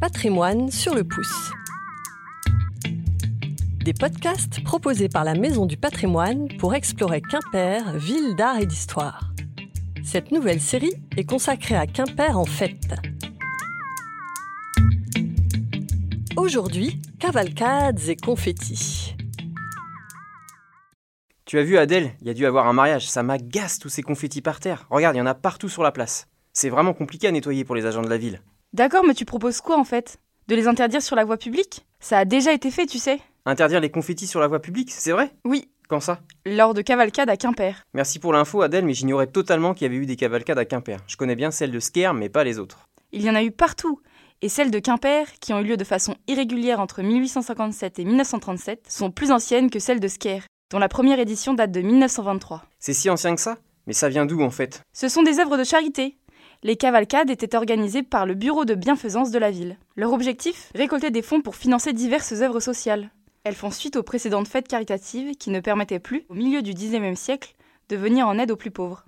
Patrimoine sur le pouce. Des podcasts proposés par la Maison du Patrimoine pour explorer Quimper, ville d'art et d'histoire. Cette nouvelle série est consacrée à Quimper en fête. Aujourd'hui, cavalcades et confettis. Tu as vu Adèle Il y a dû avoir un mariage, ça m'agace tous ces confettis par terre. Regarde, il y en a partout sur la place. C'est vraiment compliqué à nettoyer pour les agents de la ville. D'accord, mais tu proposes quoi en fait? De les interdire sur la voie publique? Ça a déjà été fait, tu sais. Interdire les confettis sur la voie publique, c'est vrai? Oui, Quand ça? Lors de cavalcades à Quimper. Merci pour l'info Adèle, mais j'ignorais totalement qu'il y avait eu des cavalcades à Quimper. Je connais bien celle de Sker, mais pas les autres. Il y en a eu partout. Et celles de Quimper, qui ont eu lieu de façon irrégulière entre 1857 et 1937, sont plus anciennes que celles de Sker, dont la première édition date de 1923. C'est si ancien que ça? Mais ça vient d'où en fait? Ce sont des œuvres de charité. Les cavalcades étaient organisées par le bureau de bienfaisance de la ville. Leur objectif Récolter des fonds pour financer diverses œuvres sociales. Elles font suite aux précédentes fêtes caritatives qui ne permettaient plus, au milieu du XIXe siècle, de venir en aide aux plus pauvres.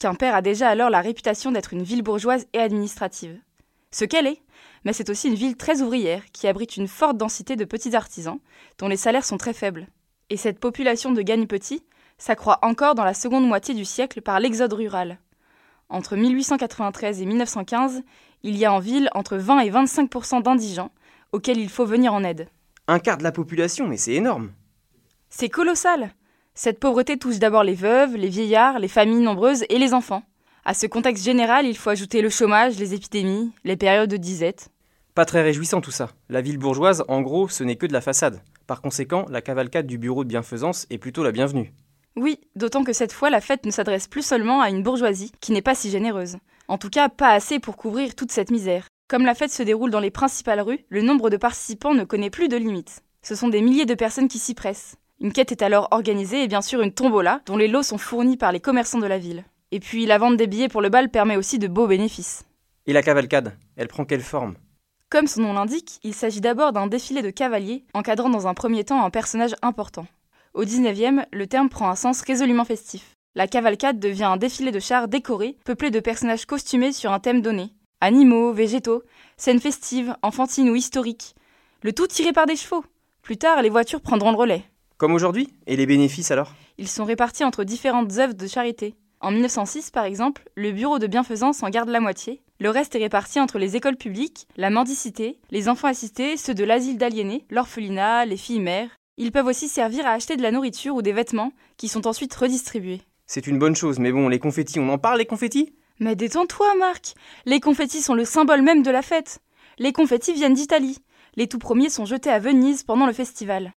Quimper a déjà alors la réputation d'être une ville bourgeoise et administrative. Ce qu'elle est, mais c'est aussi une ville très ouvrière qui abrite une forte densité de petits artisans dont les salaires sont très faibles. Et cette population de gagne-petits s'accroît encore dans la seconde moitié du siècle par l'exode rural. Entre 1893 et 1915, il y a en ville entre 20 et 25% d'indigents auxquels il faut venir en aide. Un quart de la population, mais c'est énorme C'est colossal Cette pauvreté touche d'abord les veuves, les vieillards, les familles nombreuses et les enfants. À ce contexte général, il faut ajouter le chômage, les épidémies, les périodes de disette. Pas très réjouissant tout ça. La ville bourgeoise, en gros, ce n'est que de la façade. Par conséquent, la cavalcade du bureau de bienfaisance est plutôt la bienvenue. Oui, d'autant que cette fois la fête ne s'adresse plus seulement à une bourgeoisie qui n'est pas si généreuse. En tout cas, pas assez pour couvrir toute cette misère. Comme la fête se déroule dans les principales rues, le nombre de participants ne connaît plus de limite. Ce sont des milliers de personnes qui s'y pressent. Une quête est alors organisée et bien sûr une tombola, dont les lots sont fournis par les commerçants de la ville. Et puis la vente des billets pour le bal permet aussi de beaux bénéfices. Et la cavalcade Elle prend quelle forme? Comme son nom l'indique, il s'agit d'abord d'un défilé de cavaliers encadrant dans un premier temps un personnage important. Au XIXe, le terme prend un sens résolument festif. La cavalcade devient un défilé de chars décorés, peuplé de personnages costumés sur un thème donné. Animaux, végétaux, scènes festives, enfantines ou historiques. Le tout tiré par des chevaux. Plus tard, les voitures prendront le relais. Comme aujourd'hui Et les bénéfices alors? Ils sont répartis entre différentes œuvres de charité. En 1906, par exemple, le bureau de bienfaisance en garde la moitié. Le reste est réparti entre les écoles publiques, la mendicité, les enfants assistés, ceux de l'asile d'aliénés, l'orphelinat, les filles mères. Ils peuvent aussi servir à acheter de la nourriture ou des vêtements qui sont ensuite redistribués. C'est une bonne chose, mais bon, les confettis, on en parle les confettis? Mais détends-toi, Marc Les confettis sont le symbole même de la fête. Les confettis viennent d'Italie. Les tout premiers sont jetés à Venise pendant le festival.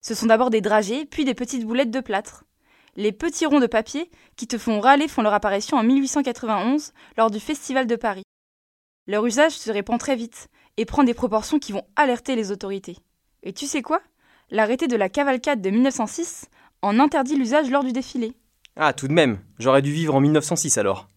Ce sont d'abord des dragées, puis des petites boulettes de plâtre. Les petits ronds de papier qui te font râler font leur apparition en 1891 lors du Festival de Paris. Leur usage se répand très vite et prend des proportions qui vont alerter les autorités. Et tu sais quoi? L'arrêté de la cavalcade de 1906 en interdit l'usage lors du défilé. Ah, tout de même J'aurais dû vivre en 1906 alors.